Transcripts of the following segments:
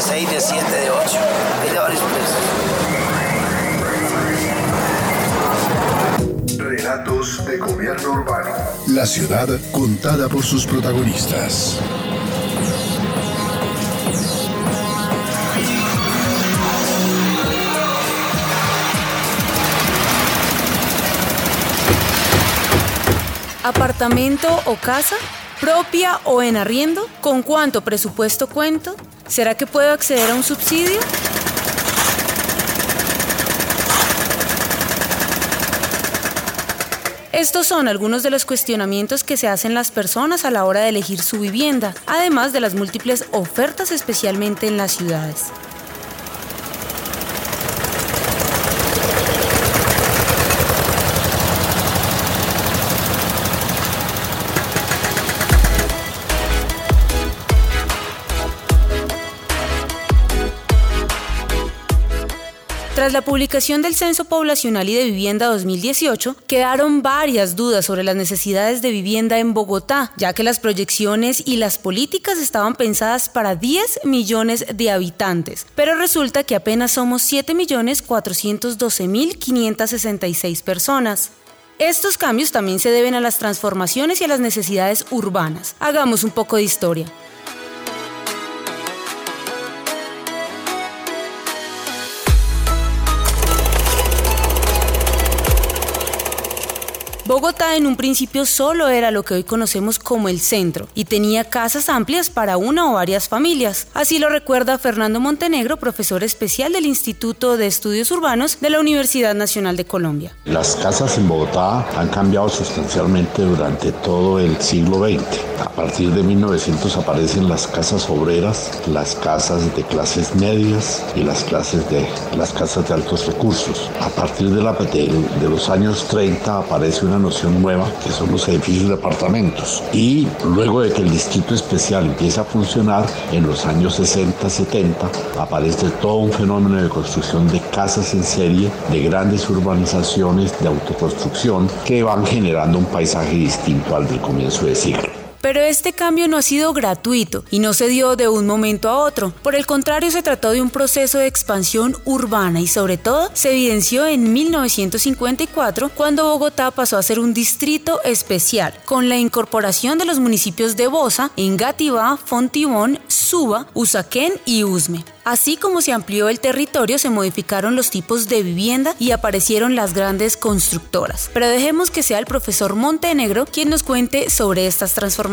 De 6, de 7, de 8. Hay de varios precios. Relatos de gobierno urbano. La ciudad contada por sus protagonistas. ¿Apartamento o casa? ¿Propia o en arriendo? ¿Con cuánto presupuesto cuento? ¿Será que puedo acceder a un subsidio? Estos son algunos de los cuestionamientos que se hacen las personas a la hora de elegir su vivienda, además de las múltiples ofertas especialmente en las ciudades. Tras la publicación del Censo Poblacional y de Vivienda 2018, quedaron varias dudas sobre las necesidades de vivienda en Bogotá, ya que las proyecciones y las políticas estaban pensadas para 10 millones de habitantes, pero resulta que apenas somos 7.412.566 personas. Estos cambios también se deben a las transformaciones y a las necesidades urbanas. Hagamos un poco de historia. Bogotá en un principio solo era lo que hoy conocemos como el centro y tenía casas amplias para una o varias familias. Así lo recuerda Fernando Montenegro, profesor especial del Instituto de Estudios Urbanos de la Universidad Nacional de Colombia. Las casas en Bogotá han cambiado sustancialmente durante todo el siglo XX. A partir de 1900 aparecen las casas obreras, las casas de clases medias y las, clases de, las casas de altos recursos. A partir de, la, de, de los años 30 aparece una noción nueva que son los edificios de apartamentos. Y luego de que el distrito especial empieza a funcionar, en los años 60-70 aparece todo un fenómeno de construcción de casas en serie, de grandes urbanizaciones, de autoconstrucción, que van generando un paisaje distinto al del comienzo del siglo. Pero este cambio no ha sido gratuito y no se dio de un momento a otro. Por el contrario, se trató de un proceso de expansión urbana y sobre todo se evidenció en 1954 cuando Bogotá pasó a ser un distrito especial con la incorporación de los municipios de Bosa, Engativá, Fontibón, Suba, Usaquén y Usme. Así como se amplió el territorio, se modificaron los tipos de vivienda y aparecieron las grandes constructoras. Pero dejemos que sea el profesor Montenegro quien nos cuente sobre estas transformaciones.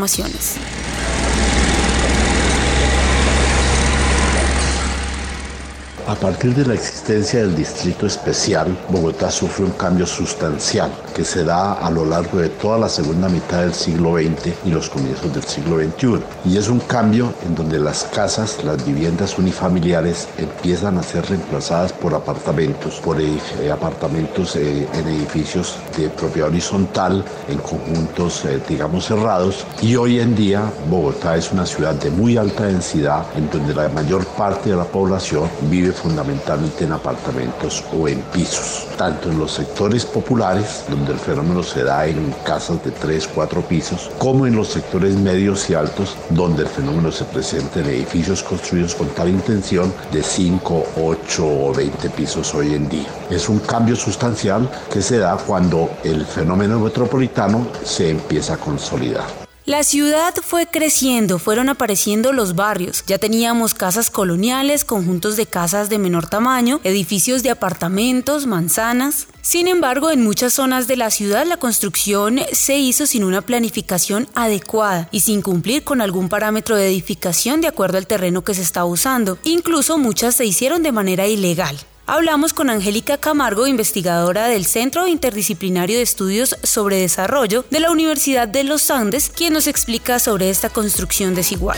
A partir de la existencia del Distrito Especial, Bogotá sufre un cambio sustancial que se da a lo largo de toda la segunda mitad del siglo XX y los comienzos del siglo XXI. Y es un cambio en donde las casas, las viviendas unifamiliares empiezan a ser reemplazadas por apartamentos, por eh, apartamentos eh, en edificios de propiedad horizontal, en conjuntos, eh, digamos, cerrados. Y hoy en día Bogotá es una ciudad de muy alta densidad en donde la mayor parte de la población vive fundamentalmente en apartamentos o en pisos, tanto en los sectores populares, donde el fenómeno se da en casas de 3, 4 pisos, como en los sectores medios y altos, donde el fenómeno se presenta en edificios construidos con tal intención de 5, 8 o 20 pisos hoy en día. Es un cambio sustancial que se da cuando el fenómeno metropolitano se empieza a consolidar. La ciudad fue creciendo, fueron apareciendo los barrios. Ya teníamos casas coloniales, conjuntos de casas de menor tamaño, edificios de apartamentos, manzanas. Sin embargo, en muchas zonas de la ciudad la construcción se hizo sin una planificación adecuada y sin cumplir con algún parámetro de edificación de acuerdo al terreno que se estaba usando. Incluso muchas se hicieron de manera ilegal. Hablamos con Angélica Camargo, investigadora del Centro Interdisciplinario de Estudios sobre Desarrollo de la Universidad de los Andes, quien nos explica sobre esta construcción desigual.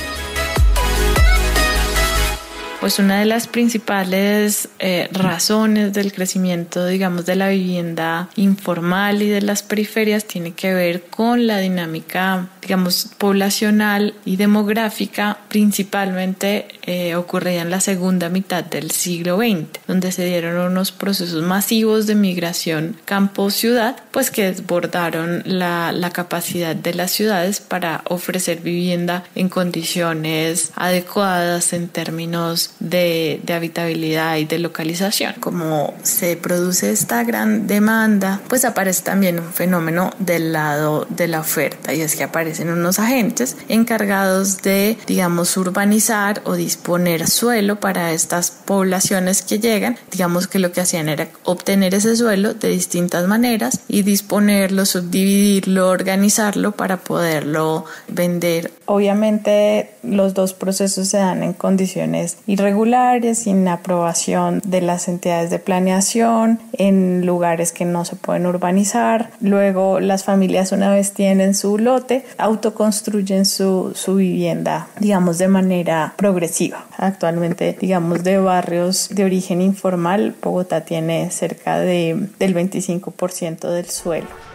Pues una de las principales eh, razones del crecimiento, digamos, de la vivienda informal y de las periferias tiene que ver con la dinámica, digamos, poblacional y demográfica, principalmente eh, ocurría en la segunda mitad del siglo XX, donde se dieron unos procesos masivos de migración campo-ciudad, pues que desbordaron la capacidad de las ciudades para ofrecer vivienda en condiciones adecuadas en términos de, habitabilidad y de localización. Como se produce esta gran demanda, pues aparece también un fenómeno del lado de la oferta y es que aparecen unos agentes encargados de, digamos, urbanizar o disponer suelo para estas poblaciones que llegan. Digamos que lo que hacían era obtener ese suelo de distintas maneras y disponerlo, subdividirlo, organizarlo para poderlo vender. Obviamente los dos procesos se dan en condiciones irregulares, sin aprobación de las entidades de planeación, en lugares que no se pueden urbanizar. Luego las familias una vez tienen su lote, autoconstruyen su, su vivienda, digamos, de manera progresiva. Actualmente, digamos, de barrios de origen informal, Bogotá tiene cerca de, del 25% del suelo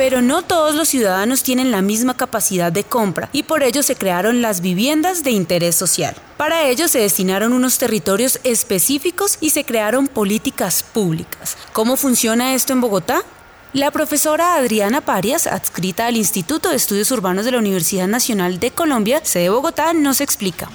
pero no todos los ciudadanos tienen la misma capacidad de compra y por ello se crearon las viviendas de interés social. Para ello se destinaron unos territorios específicos y se crearon políticas públicas. ¿Cómo funciona esto en Bogotá? La profesora Adriana Parias, adscrita al Instituto de Estudios Urbanos de la Universidad Nacional de Colombia, sede Bogotá, nos explica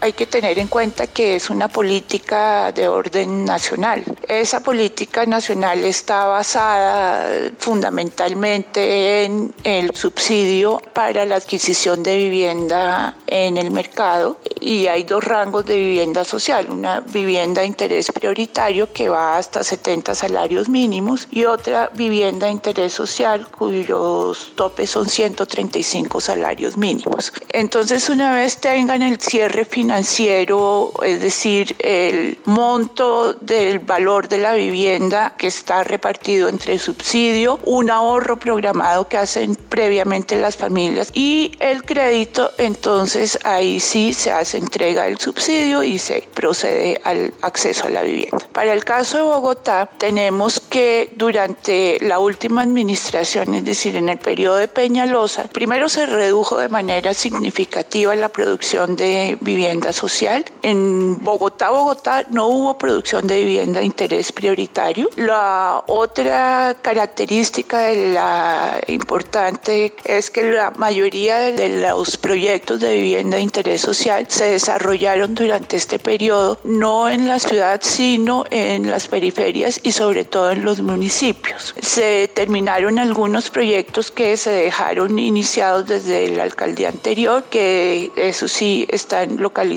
hay que tener en cuenta que es una política de orden nacional. Esa política nacional está basada fundamentalmente en el subsidio para la adquisición de vivienda en el mercado y hay dos rangos de vivienda social, una vivienda de interés prioritario que va hasta 70 salarios mínimos y otra vivienda de interés social cuyos topes son 135 salarios mínimos. Entonces una vez tengan el cierre final financiero, es decir, el monto del valor de la vivienda que está repartido entre el subsidio, un ahorro programado que hacen previamente las familias y el crédito, entonces ahí sí se hace entrega del subsidio y se procede al acceso a la vivienda. Para el caso de Bogotá, tenemos que durante la última administración, es decir, en el periodo de Peñalosa, primero se redujo de manera significativa la producción de vivienda social. En Bogotá, Bogotá no hubo producción de vivienda de interés prioritario. La otra característica de la importante es que la mayoría de los proyectos de vivienda de interés social se desarrollaron durante este periodo no en la ciudad sino en las periferias y sobre todo en los municipios. Se terminaron algunos proyectos que se dejaron iniciados desde la alcaldía anterior que eso sí están localizados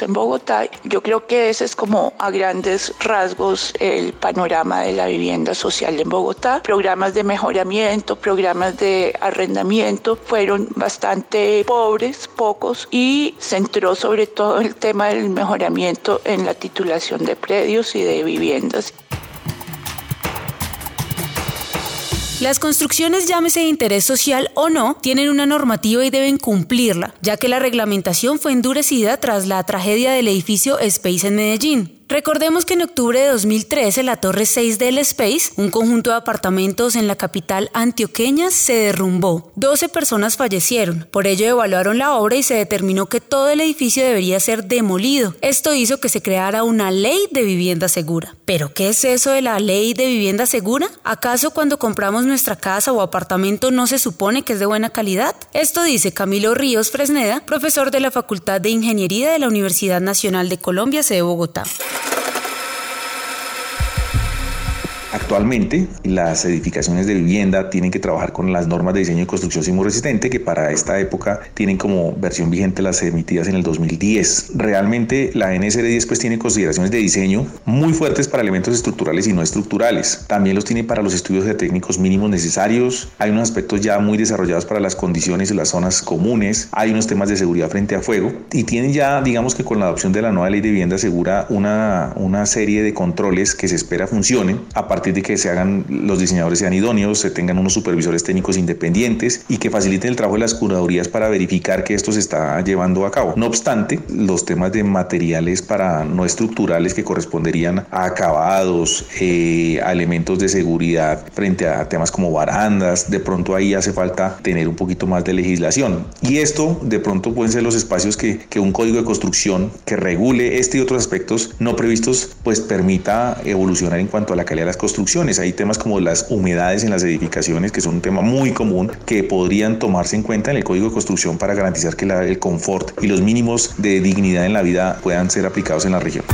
en Bogotá. Yo creo que ese es como a grandes rasgos el panorama de la vivienda social en Bogotá. Programas de mejoramiento, programas de arrendamiento fueron bastante pobres, pocos, y centró sobre todo el tema del mejoramiento en la titulación de predios y de viviendas. Las construcciones, llámese de interés social o no, tienen una normativa y deben cumplirla, ya que la reglamentación fue endurecida tras la tragedia del edificio Space en Medellín. Recordemos que en octubre de 2013 la Torre 6 del Space, un conjunto de apartamentos en la capital antioqueña, se derrumbó. 12 personas fallecieron. Por ello evaluaron la obra y se determinó que todo el edificio debería ser demolido. Esto hizo que se creara una ley de vivienda segura. ¿Pero qué es eso de la ley de vivienda segura? ¿Acaso cuando compramos nuestra casa o apartamento no se supone que es de buena calidad? Esto dice Camilo Ríos Fresneda, profesor de la Facultad de Ingeniería de la Universidad Nacional de Colombia, sede Bogotá. Actualmente, las edificaciones de vivienda tienen que trabajar con las normas de diseño y construcción sismoresistente que para esta época tienen como versión vigente las emitidas en el 2010. Realmente la NSR 10 pues tiene consideraciones de diseño muy fuertes para elementos estructurales y no estructurales. También los tiene para los estudios de técnicos mínimos necesarios. Hay unos aspectos ya muy desarrollados para las condiciones y las zonas comunes. Hay unos temas de seguridad frente a fuego y tienen ya, digamos que con la adopción de la nueva ley de vivienda asegura una, una serie de controles que se espera funcionen a partir de que se hagan, los diseñadores sean idóneos, se tengan unos supervisores técnicos independientes y que faciliten el trabajo de las curadurías para verificar que esto se está llevando a cabo. No obstante, los temas de materiales para no estructurales que corresponderían a acabados, eh, a elementos de seguridad frente a temas como barandas, de pronto ahí hace falta tener un poquito más de legislación. Y esto de pronto pueden ser los espacios que, que un código de construcción que regule este y otros aspectos no previstos pues permita evolucionar en cuanto a la calidad de las construcciones Hay temas como las humedades en las edificaciones, que son un tema muy común que podrían tomarse en cuenta en el código de construcción para garantizar que el confort y los mínimos de dignidad en la vida puedan ser aplicados en la región.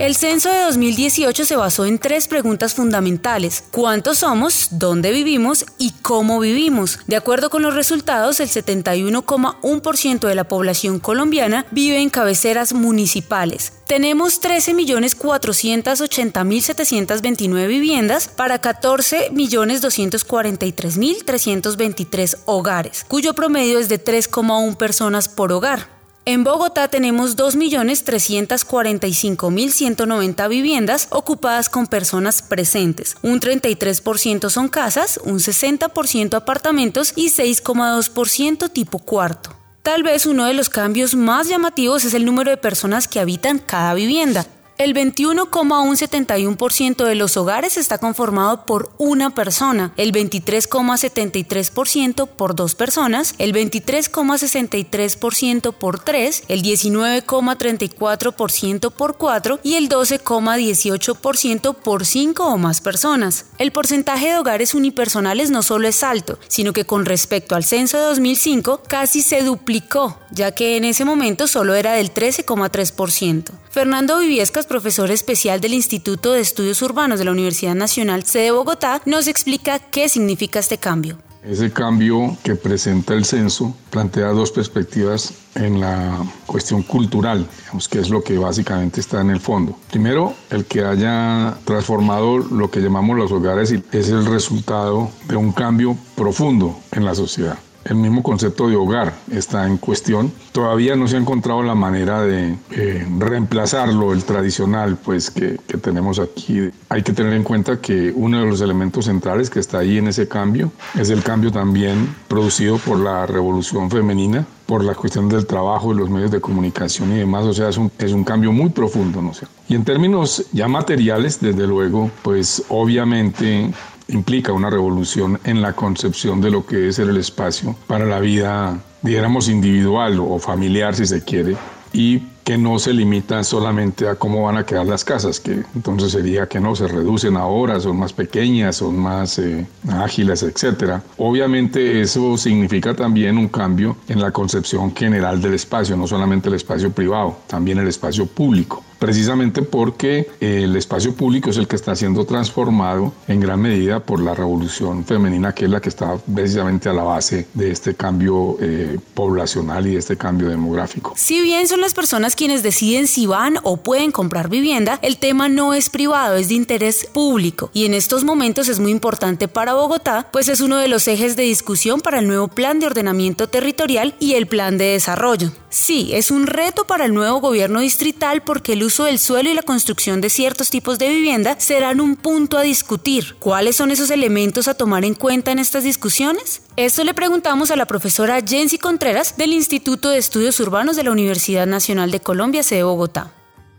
El censo de 2018 se basó en tres preguntas fundamentales. ¿Cuántos somos? ¿Dónde vivimos? ¿Y cómo vivimos? De acuerdo con los resultados, el 71,1% de la población colombiana vive en cabeceras municipales. Tenemos 13.480.729 viviendas para 14.243.323 hogares, cuyo promedio es de 3,1 personas por hogar. En Bogotá tenemos 2.345.190 viviendas ocupadas con personas presentes. Un 33% son casas, un 60% apartamentos y 6,2% tipo cuarto. Tal vez uno de los cambios más llamativos es el número de personas que habitan cada vivienda. El 21,171% de los hogares está conformado por una persona, el 23,73% por dos personas, el 23,63% por tres, el 19,34% por cuatro y el 12,18% por cinco o más personas. El porcentaje de hogares unipersonales no solo es alto, sino que con respecto al censo de 2005 casi se duplicó, ya que en ese momento solo era del 13,3%. Fernando Viviescas, profesor especial del Instituto de Estudios Urbanos de la Universidad Nacional de Bogotá, nos explica qué significa este cambio. Ese cambio que presenta el censo plantea dos perspectivas en la cuestión cultural, digamos que es lo que básicamente está en el fondo. Primero, el que haya transformado lo que llamamos los hogares es el resultado de un cambio profundo en la sociedad el mismo concepto de hogar está en cuestión. Todavía no se ha encontrado la manera de eh, reemplazarlo, el tradicional, pues que, que, tenemos aquí. Hay que tener en cuenta que uno de los elementos centrales que está ahí en ese cambio es el cambio también producido por la revolución femenina, por la cuestión del trabajo y los medios de comunicación y demás. O sea, es un, es un cambio muy profundo, ¿no sé. Y en términos ya materiales, desde luego, pues obviamente implica una revolución en la concepción de lo que es el espacio para la vida, digamos, individual o familiar, si se quiere, y que no se limita solamente a cómo van a quedar las casas, que entonces sería que no, se reducen ahora, son más pequeñas, son más eh, ágiles, etc. Obviamente eso significa también un cambio en la concepción general del espacio, no solamente el espacio privado, también el espacio público precisamente porque el espacio público es el que está siendo transformado en gran medida por la revolución femenina, que es la que está precisamente a la base de este cambio eh, poblacional y de este cambio demográfico. Si bien son las personas quienes deciden si van o pueden comprar vivienda, el tema no es privado, es de interés público. Y en estos momentos es muy importante para Bogotá, pues es uno de los ejes de discusión para el nuevo plan de ordenamiento territorial y el plan de desarrollo. Sí, es un reto para el nuevo gobierno distrital porque el uso del suelo y la construcción de ciertos tipos de vivienda serán un punto a discutir. ¿Cuáles son esos elementos a tomar en cuenta en estas discusiones? Esto le preguntamos a la profesora Jensi Contreras del Instituto de Estudios Urbanos de la Universidad Nacional de Colombia, sede Bogotá.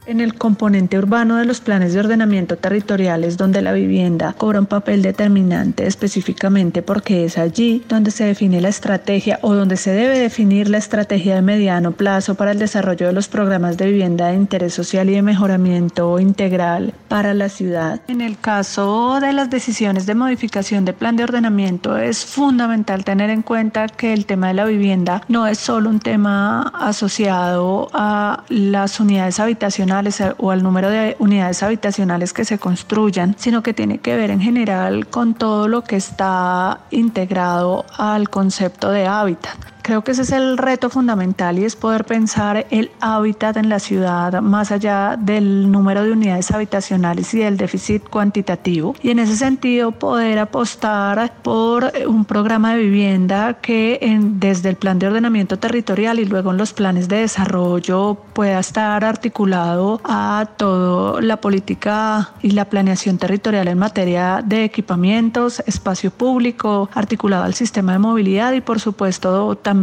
En el componente urbano de los planes de ordenamiento territoriales donde la vivienda cobra un papel determinante específicamente porque es allí donde se define la estrategia o donde se debe definir la estrategia de mediano plazo para el desarrollo de los programas de vivienda de interés social y de mejoramiento integral para la ciudad. En el caso de las decisiones de modificación de plan de ordenamiento es fundamental tener en cuenta que el tema de la vivienda no es solo un tema asociado a las unidades habitacionales o al número de unidades habitacionales que se construyan, sino que tiene que ver en general con todo lo que está integrado al concepto de hábitat. Creo que ese es el reto fundamental y es poder pensar el hábitat en la ciudad más allá del número de unidades habitacionales y del déficit cuantitativo. Y en ese sentido poder apostar por un programa de vivienda que en, desde el plan de ordenamiento territorial y luego en los planes de desarrollo pueda estar articulado a toda la política y la planeación territorial en materia de equipamientos, espacio público, articulado al sistema de movilidad y por supuesto también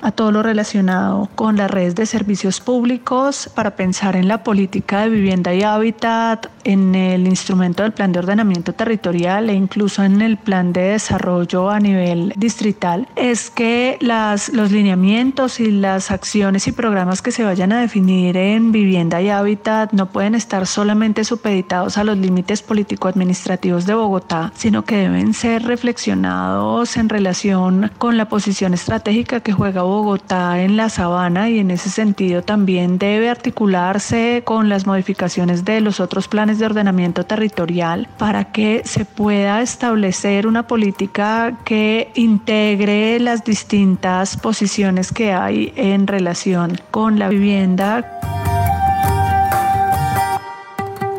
a todo lo relacionado con las redes de servicios públicos para pensar en la política de vivienda y hábitat, en el instrumento del plan de ordenamiento territorial e incluso en el plan de desarrollo a nivel distrital, es que las, los lineamientos y las acciones y programas que se vayan a definir en vivienda y hábitat no pueden estar solamente supeditados a los límites político-administrativos de Bogotá, sino que deben ser reflexionados en relación con la posición estratégica que juega Bogotá en la sabana y en ese sentido también debe articularse con las modificaciones de los otros planes de ordenamiento territorial para que se pueda establecer una política que integre las distintas posiciones que hay en relación con la vivienda.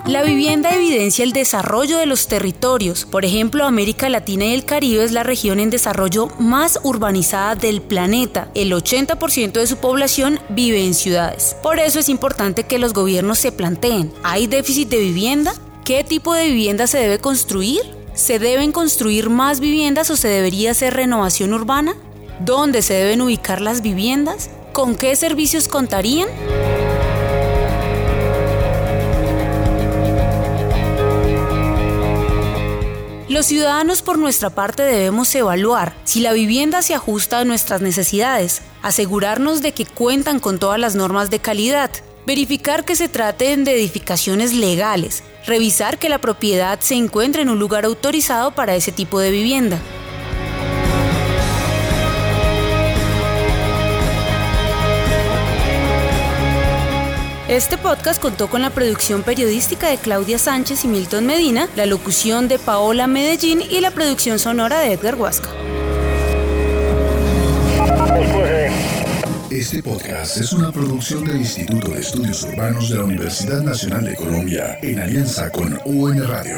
La vivienda evidencia el desarrollo de los territorios. Por ejemplo, América Latina y el Caribe es la región en desarrollo más urbanizada del planeta. El 80% de su población vive en ciudades. Por eso es importante que los gobiernos se planteen, ¿hay déficit de vivienda? ¿Qué tipo de vivienda se debe construir? ¿Se deben construir más viviendas o se debería hacer renovación urbana? ¿Dónde se deben ubicar las viviendas? ¿Con qué servicios contarían? Los ciudadanos por nuestra parte debemos evaluar si la vivienda se ajusta a nuestras necesidades, asegurarnos de que cuentan con todas las normas de calidad, verificar que se traten de edificaciones legales, revisar que la propiedad se encuentre en un lugar autorizado para ese tipo de vivienda. Este podcast contó con la producción periodística de Claudia Sánchez y Milton Medina, la locución de Paola Medellín y la producción sonora de Edgar Huasca. Este podcast es una producción del Instituto de Estudios Urbanos de la Universidad Nacional de Colombia en alianza con UN Radio.